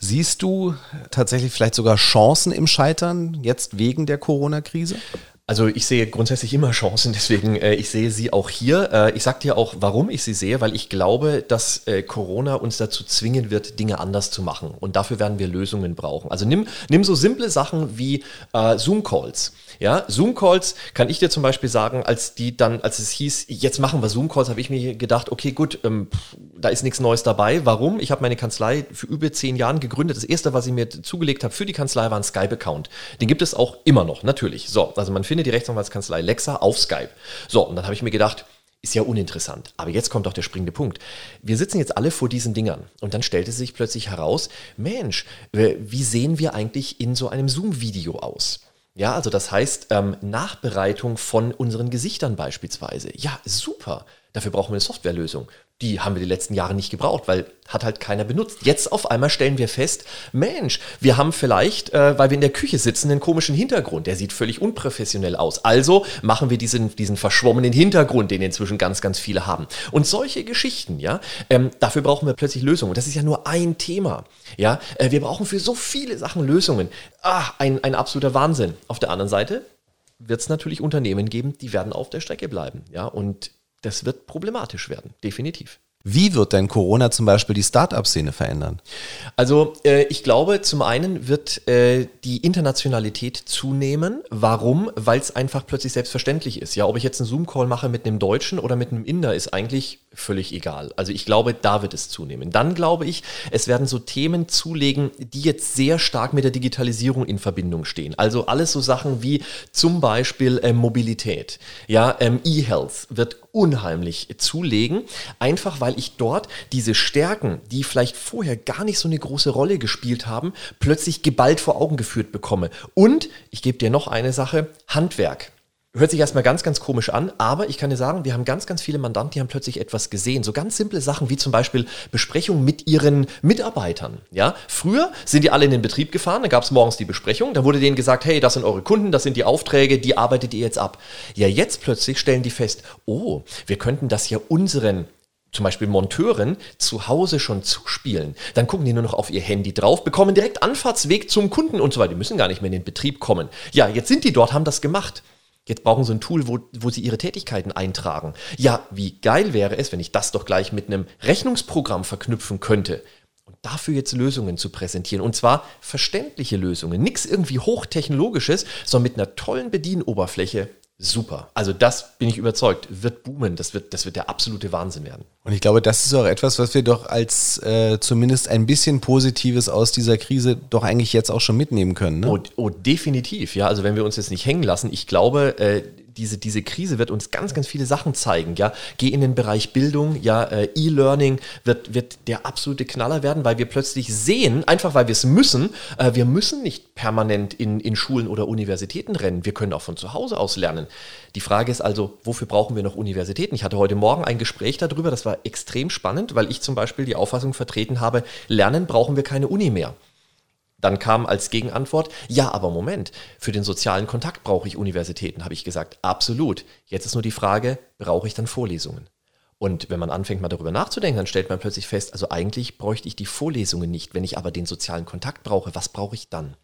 Siehst du tatsächlich vielleicht sogar Chancen im Scheitern jetzt wegen der Corona-Krise? Also ich sehe grundsätzlich immer Chancen, deswegen äh, ich sehe sie auch hier. Äh, ich sage dir auch, warum ich sie sehe, weil ich glaube, dass äh, Corona uns dazu zwingen wird, Dinge anders zu machen. Und dafür werden wir Lösungen brauchen. Also nimm, nimm so simple Sachen wie äh, Zoom-Calls. Ja, Zoom-Calls kann ich dir zum Beispiel sagen, als die dann, als es hieß, jetzt machen wir Zoom-Calls, habe ich mir gedacht, okay, gut, ähm, da ist nichts Neues dabei. Warum? Ich habe meine Kanzlei für über zehn Jahren gegründet. Das erste, was ich mir zugelegt habe für die Kanzlei, war ein Skype-Account. Den gibt es auch immer noch, natürlich. So, also man findet die Rechtsanwaltskanzlei Lexa auf Skype. So, und dann habe ich mir gedacht, ist ja uninteressant. Aber jetzt kommt doch der springende Punkt. Wir sitzen jetzt alle vor diesen Dingern und dann stellte sich plötzlich heraus, Mensch, wie sehen wir eigentlich in so einem Zoom-Video aus? Ja, also das heißt ähm, Nachbereitung von unseren Gesichtern beispielsweise. Ja, super. Dafür brauchen wir eine Softwarelösung. Die haben wir die letzten Jahre nicht gebraucht, weil hat halt keiner benutzt. Jetzt auf einmal stellen wir fest, Mensch, wir haben vielleicht, äh, weil wir in der Küche sitzen, einen komischen Hintergrund. Der sieht völlig unprofessionell aus. Also machen wir diesen, diesen verschwommenen Hintergrund, den inzwischen ganz, ganz viele haben. Und solche Geschichten, ja, ähm, dafür brauchen wir plötzlich Lösungen. Und das ist ja nur ein Thema. Ja, äh, wir brauchen für so viele Sachen Lösungen. Ah, ein, ein absoluter Wahnsinn. Auf der anderen Seite wird es natürlich Unternehmen geben, die werden auf der Strecke bleiben. Ja, und das wird problematisch werden, definitiv. Wie wird denn Corona zum Beispiel die Start-up-Szene verändern? Also äh, ich glaube, zum einen wird äh, die Internationalität zunehmen. Warum? Weil es einfach plötzlich selbstverständlich ist. Ja, ob ich jetzt einen Zoom-Call mache mit einem Deutschen oder mit einem Inder, ist eigentlich völlig egal. Also ich glaube, da wird es zunehmen. Dann glaube ich, es werden so Themen zulegen, die jetzt sehr stark mit der Digitalisierung in Verbindung stehen. Also alles so Sachen wie zum Beispiel äh, Mobilität. Ja, ähm, E-Health wird unheimlich zulegen, einfach weil ich dort diese Stärken, die vielleicht vorher gar nicht so eine große Rolle gespielt haben, plötzlich geballt vor Augen geführt bekomme. Und ich gebe dir noch eine Sache, Handwerk. Hört sich erstmal ganz, ganz komisch an, aber ich kann dir sagen, wir haben ganz, ganz viele Mandanten, die haben plötzlich etwas gesehen. So ganz simple Sachen wie zum Beispiel Besprechungen mit ihren Mitarbeitern. Ja, früher sind die alle in den Betrieb gefahren, da gab es morgens die Besprechung, da wurde denen gesagt, hey, das sind eure Kunden, das sind die Aufträge, die arbeitet ihr jetzt ab. Ja, jetzt plötzlich stellen die fest, oh, wir könnten das ja unseren zum Beispiel Monteuren zu Hause schon zuspielen, dann gucken die nur noch auf ihr Handy drauf, bekommen direkt Anfahrtsweg zum Kunden und so weiter. Die müssen gar nicht mehr in den Betrieb kommen. Ja, jetzt sind die dort, haben das gemacht. Jetzt brauchen sie ein Tool, wo, wo sie ihre Tätigkeiten eintragen. Ja, wie geil wäre es, wenn ich das doch gleich mit einem Rechnungsprogramm verknüpfen könnte. Und dafür jetzt Lösungen zu präsentieren. Und zwar verständliche Lösungen. Nichts irgendwie hochtechnologisches, sondern mit einer tollen Bedienoberfläche super. Also das bin ich überzeugt, wird boomen. Das wird, das wird der absolute Wahnsinn werden. Und ich glaube, das ist auch etwas, was wir doch als äh, zumindest ein bisschen Positives aus dieser Krise doch eigentlich jetzt auch schon mitnehmen können. Ne? Oh, oh, definitiv. Ja, also wenn wir uns jetzt nicht hängen lassen, ich glaube, äh, diese, diese Krise wird uns ganz, ganz viele Sachen zeigen. Ja, geh in den Bereich Bildung, ja, äh, E-Learning wird, wird der absolute Knaller werden, weil wir plötzlich sehen, einfach weil wir es müssen, äh, wir müssen nicht permanent in, in Schulen oder Universitäten rennen. Wir können auch von zu Hause aus lernen. Die Frage ist also, wofür brauchen wir noch Universitäten? Ich hatte heute Morgen ein Gespräch darüber, das war extrem spannend, weil ich zum Beispiel die Auffassung vertreten habe, lernen brauchen wir keine Uni mehr. Dann kam als Gegenantwort, ja, aber Moment, für den sozialen Kontakt brauche ich Universitäten, habe ich gesagt. Absolut. Jetzt ist nur die Frage, brauche ich dann Vorlesungen? Und wenn man anfängt mal darüber nachzudenken, dann stellt man plötzlich fest, also eigentlich bräuchte ich die Vorlesungen nicht. Wenn ich aber den sozialen Kontakt brauche, was brauche ich dann?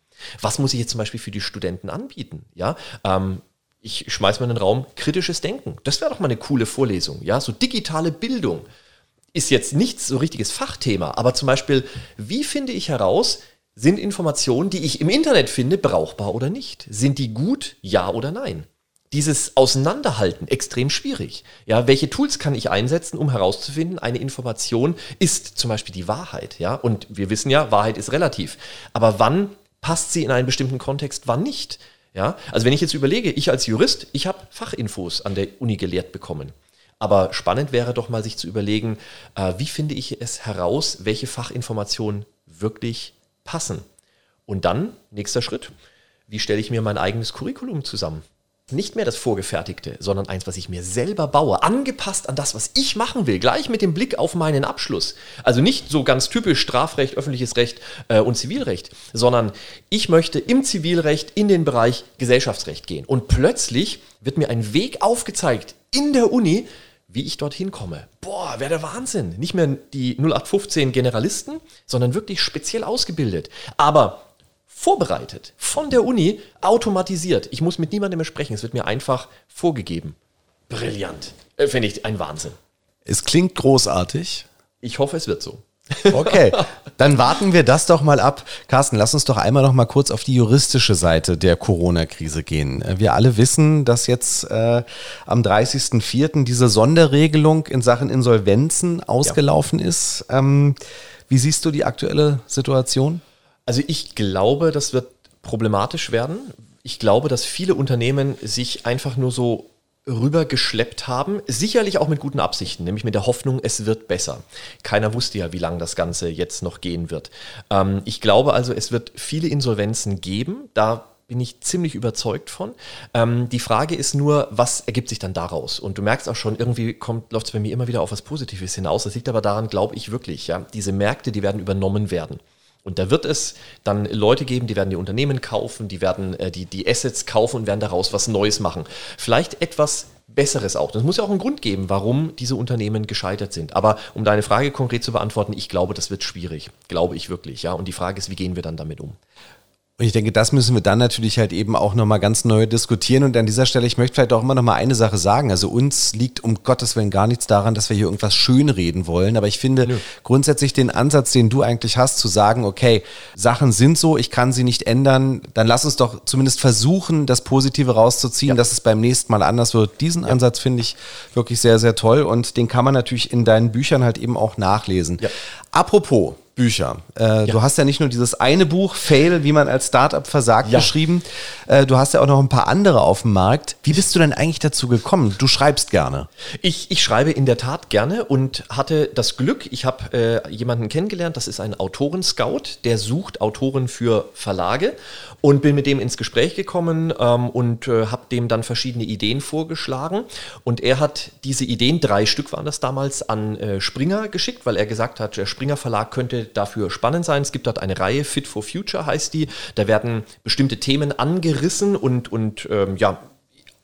Was muss ich jetzt zum Beispiel für die Studenten anbieten? Ja, ähm, ich schmeiße mal in den Raum kritisches Denken. Das wäre doch mal eine coole Vorlesung. Ja, so digitale Bildung ist jetzt nicht so richtiges Fachthema, aber zum Beispiel, wie finde ich heraus, sind Informationen, die ich im Internet finde, brauchbar oder nicht? Sind die gut, ja oder nein? Dieses Auseinanderhalten extrem schwierig. Ja, welche Tools kann ich einsetzen, um herauszufinden, eine Information ist zum Beispiel die Wahrheit. Ja, und wir wissen ja, Wahrheit ist relativ. Aber wann passt sie in einen bestimmten Kontext, wann nicht? Ja, also wenn ich jetzt überlege, ich als Jurist, ich habe Fachinfos an der Uni gelehrt bekommen. Aber spannend wäre doch mal sich zu überlegen, äh, wie finde ich es heraus, welche Fachinformationen wirklich passen. Und dann, nächster Schritt, wie stelle ich mir mein eigenes Curriculum zusammen? Nicht mehr das Vorgefertigte, sondern eins, was ich mir selber baue, angepasst an das, was ich machen will, gleich mit dem Blick auf meinen Abschluss. Also nicht so ganz typisch Strafrecht, öffentliches Recht äh, und Zivilrecht, sondern ich möchte im Zivilrecht in den Bereich Gesellschaftsrecht gehen. Und plötzlich wird mir ein Weg aufgezeigt in der Uni, wie ich dorthin komme. Boah, wäre der Wahnsinn. Nicht mehr die 0815 Generalisten, sondern wirklich speziell ausgebildet. Aber vorbereitet, von der Uni, automatisiert. Ich muss mit niemandem mehr sprechen. Es wird mir einfach vorgegeben. Brillant. Äh, Finde ich ein Wahnsinn. Es klingt großartig. Ich hoffe, es wird so. Okay, dann warten wir das doch mal ab. Carsten, lass uns doch einmal noch mal kurz auf die juristische Seite der Corona-Krise gehen. Wir alle wissen, dass jetzt äh, am 30.04. diese Sonderregelung in Sachen Insolvenzen ausgelaufen ja. ist. Ähm, wie siehst du die aktuelle Situation? Also ich glaube, das wird problematisch werden. Ich glaube, dass viele Unternehmen sich einfach nur so rübergeschleppt haben, sicherlich auch mit guten Absichten, nämlich mit der Hoffnung, es wird besser. Keiner wusste ja, wie lange das Ganze jetzt noch gehen wird. Ähm, ich glaube also, es wird viele Insolvenzen geben. Da bin ich ziemlich überzeugt von. Ähm, die Frage ist nur, was ergibt sich dann daraus? Und du merkst auch schon, irgendwie läuft es bei mir immer wieder auf was Positives hinaus. Das liegt aber daran, glaube ich wirklich, ja, diese Märkte, die werden übernommen werden. Und da wird es dann Leute geben, die werden die Unternehmen kaufen, die werden äh, die, die Assets kaufen und werden daraus was Neues machen. Vielleicht etwas Besseres auch. Das muss ja auch einen Grund geben, warum diese Unternehmen gescheitert sind. Aber um deine Frage konkret zu beantworten, ich glaube, das wird schwierig. Glaube ich wirklich, ja. Und die Frage ist, wie gehen wir dann damit um? Und ich denke, das müssen wir dann natürlich halt eben auch nochmal ganz neu diskutieren. Und an dieser Stelle, ich möchte vielleicht auch immer nochmal eine Sache sagen. Also uns liegt um Gottes Willen gar nichts daran, dass wir hier irgendwas schönreden wollen. Aber ich finde Nö. grundsätzlich den Ansatz, den du eigentlich hast, zu sagen, okay, Sachen sind so, ich kann sie nicht ändern, dann lass uns doch zumindest versuchen, das Positive rauszuziehen, ja. dass es beim nächsten Mal anders wird. Diesen ja. Ansatz finde ich wirklich sehr, sehr toll. Und den kann man natürlich in deinen Büchern halt eben auch nachlesen. Ja. Apropos, Bücher. Äh, ja. Du hast ja nicht nur dieses eine Buch, Fail, wie man als Startup versagt, ja. geschrieben. Äh, du hast ja auch noch ein paar andere auf dem Markt. Wie bist du denn eigentlich dazu gekommen? Du schreibst gerne. Ich, ich schreibe in der Tat gerne und hatte das Glück, ich habe äh, jemanden kennengelernt, das ist ein Autorenscout, der sucht Autoren für Verlage und bin mit dem ins Gespräch gekommen ähm, und äh, habe dem dann verschiedene Ideen vorgeschlagen. Und er hat diese Ideen, drei Stück waren das damals, an äh, Springer geschickt, weil er gesagt hat, der Springer Verlag könnte dafür spannend sein. Es gibt dort eine Reihe, Fit for Future heißt die. Da werden bestimmte Themen angerissen und, und ähm, ja,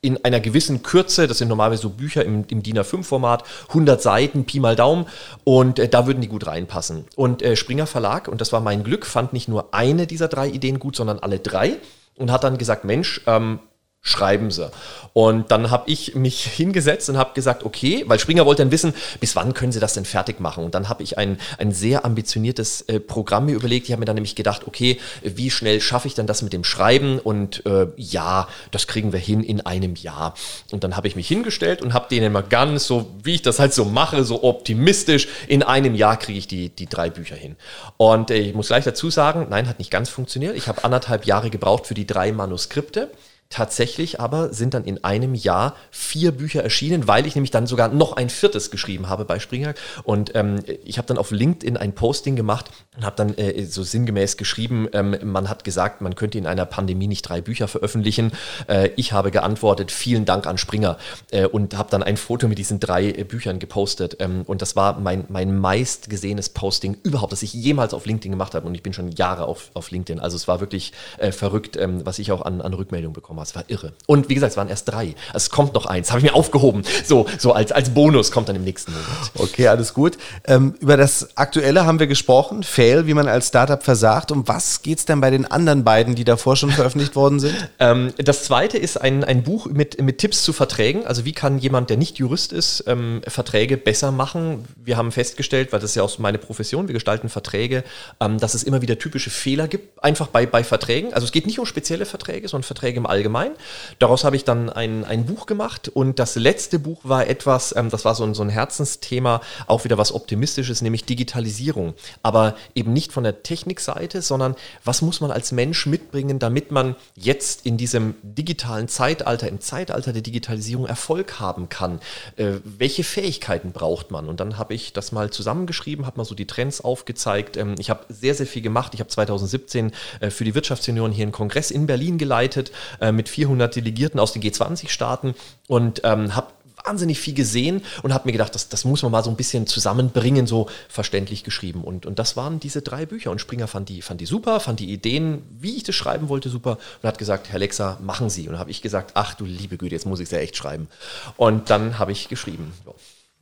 in einer gewissen Kürze, das sind normalerweise so Bücher im, im DIN A5-Format, 100 Seiten, Pi mal Daumen, und äh, da würden die gut reinpassen. Und äh, Springer Verlag, und das war mein Glück, fand nicht nur eine dieser drei Ideen gut, sondern alle drei und hat dann gesagt, Mensch, ähm, schreiben Sie. Und dann habe ich mich hingesetzt und habe gesagt, okay, weil Springer wollte dann wissen, bis wann können Sie das denn fertig machen? Und dann habe ich ein, ein sehr ambitioniertes äh, Programm mir überlegt. Ich habe mir dann nämlich gedacht, okay, wie schnell schaffe ich denn das mit dem Schreiben? Und äh, ja, das kriegen wir hin in einem Jahr. Und dann habe ich mich hingestellt und habe denen mal ganz so, wie ich das halt so mache, so optimistisch, in einem Jahr kriege ich die, die drei Bücher hin. Und äh, ich muss gleich dazu sagen, nein, hat nicht ganz funktioniert. Ich habe anderthalb Jahre gebraucht für die drei Manuskripte. Tatsächlich aber sind dann in einem Jahr vier Bücher erschienen, weil ich nämlich dann sogar noch ein viertes geschrieben habe bei Springer. Und ähm, ich habe dann auf LinkedIn ein Posting gemacht und habe dann äh, so sinngemäß geschrieben, ähm, man hat gesagt, man könnte in einer Pandemie nicht drei Bücher veröffentlichen. Äh, ich habe geantwortet, vielen Dank an Springer äh, und habe dann ein Foto mit diesen drei äh, Büchern gepostet. Ähm, und das war mein, mein meist gesehenes Posting überhaupt, das ich jemals auf LinkedIn gemacht habe. Und ich bin schon Jahre auf, auf LinkedIn. Also es war wirklich äh, verrückt, ähm, was ich auch an, an Rückmeldung bekommen bekommen Es war irre. Und wie gesagt, es waren erst drei. Also es kommt noch eins. Habe ich mir aufgehoben. So, so als, als Bonus kommt dann im nächsten Monat. Okay, alles gut. Ähm, über das Aktuelle haben wir gesprochen. Fail, wie man als Startup versagt. Um was geht es denn bei den anderen beiden, die davor schon veröffentlicht worden sind? Ähm, das zweite ist ein, ein Buch mit, mit Tipps zu Verträgen. Also wie kann jemand, der nicht Jurist ist, ähm, Verträge besser machen? Wir haben festgestellt, weil das ist ja auch meine Profession, wir gestalten Verträge, ähm, dass es immer wieder typische Fehler gibt, einfach bei, bei Verträgen. Also es geht nicht um spezielle Verträge, sondern Verträge im Allgemeinen allgemein. Daraus habe ich dann ein, ein Buch gemacht und das letzte Buch war etwas, ähm, das war so ein, so ein Herzensthema, auch wieder was Optimistisches, nämlich Digitalisierung. Aber eben nicht von der Technikseite, sondern was muss man als Mensch mitbringen, damit man jetzt in diesem digitalen Zeitalter, im Zeitalter der Digitalisierung Erfolg haben kann. Äh, welche Fähigkeiten braucht man? Und dann habe ich das mal zusammengeschrieben, habe mal so die Trends aufgezeigt. Ähm, ich habe sehr, sehr viel gemacht. Ich habe 2017 äh, für die Wirtschaftsunion hier einen Kongress in Berlin geleitet. Äh, mit 400 Delegierten aus den G20-Staaten und ähm, habe wahnsinnig viel gesehen und habe mir gedacht, das, das muss man mal so ein bisschen zusammenbringen, so verständlich geschrieben. Und, und das waren diese drei Bücher. Und Springer fand die, fand die super, fand die Ideen, wie ich das schreiben wollte, super und hat gesagt, Herr Lexa, machen Sie. Und habe ich gesagt, ach du liebe Güte, jetzt muss ich es ja echt schreiben. Und dann habe ich geschrieben. So.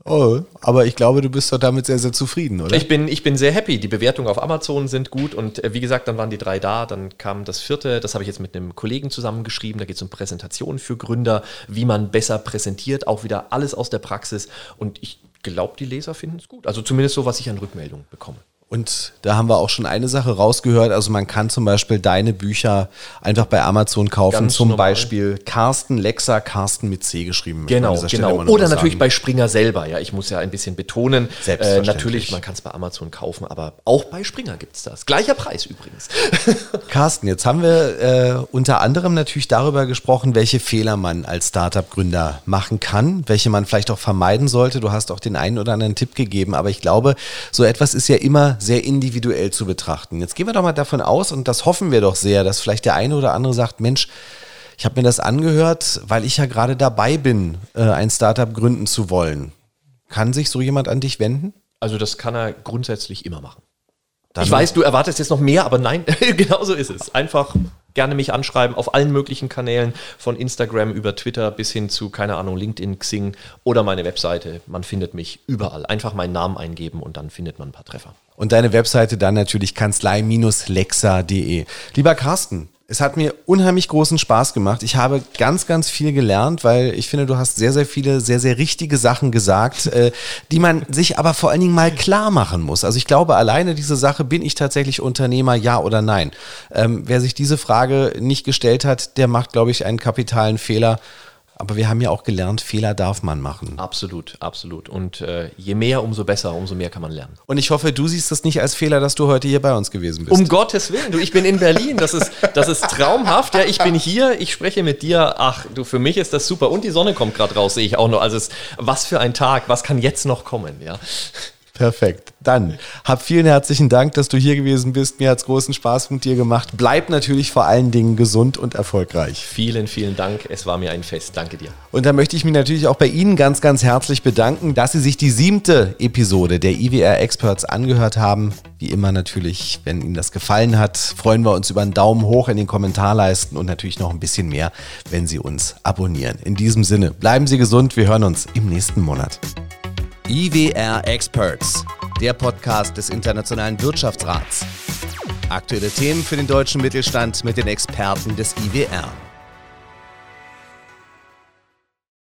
Oh, aber ich glaube, du bist doch damit sehr, sehr zufrieden, oder? Ich bin, ich bin sehr happy. Die Bewertungen auf Amazon sind gut und äh, wie gesagt, dann waren die drei da. Dann kam das vierte, das habe ich jetzt mit einem Kollegen zusammengeschrieben. Da geht es um Präsentationen für Gründer, wie man besser präsentiert. Auch wieder alles aus der Praxis. Und ich glaube, die Leser finden es gut. Also zumindest so, was ich an Rückmeldungen bekomme. Und da haben wir auch schon eine Sache rausgehört. Also man kann zum Beispiel deine Bücher einfach bei Amazon kaufen. Ganz zum normal. Beispiel Carsten Lexa, Carsten mit C geschrieben. Genau, genau. Oder natürlich sagen. bei Springer selber. Ja, ich muss ja ein bisschen betonen. Äh, natürlich, man kann es bei Amazon kaufen, aber auch bei Springer gibt es das. Gleicher Preis übrigens. Carsten, jetzt haben wir äh, unter anderem natürlich darüber gesprochen, welche Fehler man als Startup-Gründer machen kann, welche man vielleicht auch vermeiden sollte. Du hast auch den einen oder anderen Tipp gegeben, aber ich glaube, so etwas ist ja immer sehr individuell zu betrachten. Jetzt gehen wir doch mal davon aus, und das hoffen wir doch sehr, dass vielleicht der eine oder andere sagt, Mensch, ich habe mir das angehört, weil ich ja gerade dabei bin, äh, ein Startup gründen zu wollen. Kann sich so jemand an dich wenden? Also das kann er grundsätzlich immer machen. Dann ich weiß, du erwartest jetzt noch mehr, aber nein, genau so ist es. Einfach gerne mich anschreiben auf allen möglichen Kanälen, von Instagram über Twitter bis hin zu, keine Ahnung, LinkedIn, Xing oder meine Webseite. Man findet mich überall. Einfach meinen Namen eingeben und dann findet man ein paar Treffer. Und deine Webseite dann natürlich kanzlei-lexa.de. Lieber Carsten, es hat mir unheimlich großen Spaß gemacht. Ich habe ganz, ganz viel gelernt, weil ich finde, du hast sehr, sehr viele, sehr, sehr richtige Sachen gesagt, äh, die man sich aber vor allen Dingen mal klar machen muss. Also ich glaube, alleine diese Sache, bin ich tatsächlich Unternehmer, ja oder nein? Ähm, wer sich diese Frage nicht gestellt hat, der macht, glaube ich, einen kapitalen Fehler. Aber wir haben ja auch gelernt, Fehler darf man machen. Absolut, absolut. Und äh, je mehr, umso besser, umso mehr kann man lernen. Und ich hoffe, du siehst das nicht als Fehler, dass du heute hier bei uns gewesen bist. Um Gottes Willen, du, ich bin in Berlin. Das ist, das ist traumhaft. Ja, ich bin hier, ich spreche mit dir. Ach, du, für mich ist das super. Und die Sonne kommt gerade raus, sehe ich auch noch. Also es, was für ein Tag, was kann jetzt noch kommen, ja? Perfekt. Dann hab vielen herzlichen Dank, dass du hier gewesen bist. Mir hat es großen Spaß mit dir gemacht. Bleib natürlich vor allen Dingen gesund und erfolgreich. Vielen, vielen Dank. Es war mir ein Fest. Danke dir. Und da möchte ich mich natürlich auch bei Ihnen ganz, ganz herzlich bedanken, dass Sie sich die siebte Episode der IWR Experts angehört haben. Wie immer natürlich, wenn Ihnen das gefallen hat, freuen wir uns über einen Daumen hoch in den Kommentarleisten und natürlich noch ein bisschen mehr, wenn Sie uns abonnieren. In diesem Sinne, bleiben Sie gesund. Wir hören uns im nächsten Monat. IWR Experts, der Podcast des Internationalen Wirtschaftsrats. Aktuelle Themen für den deutschen Mittelstand mit den Experten des IWR.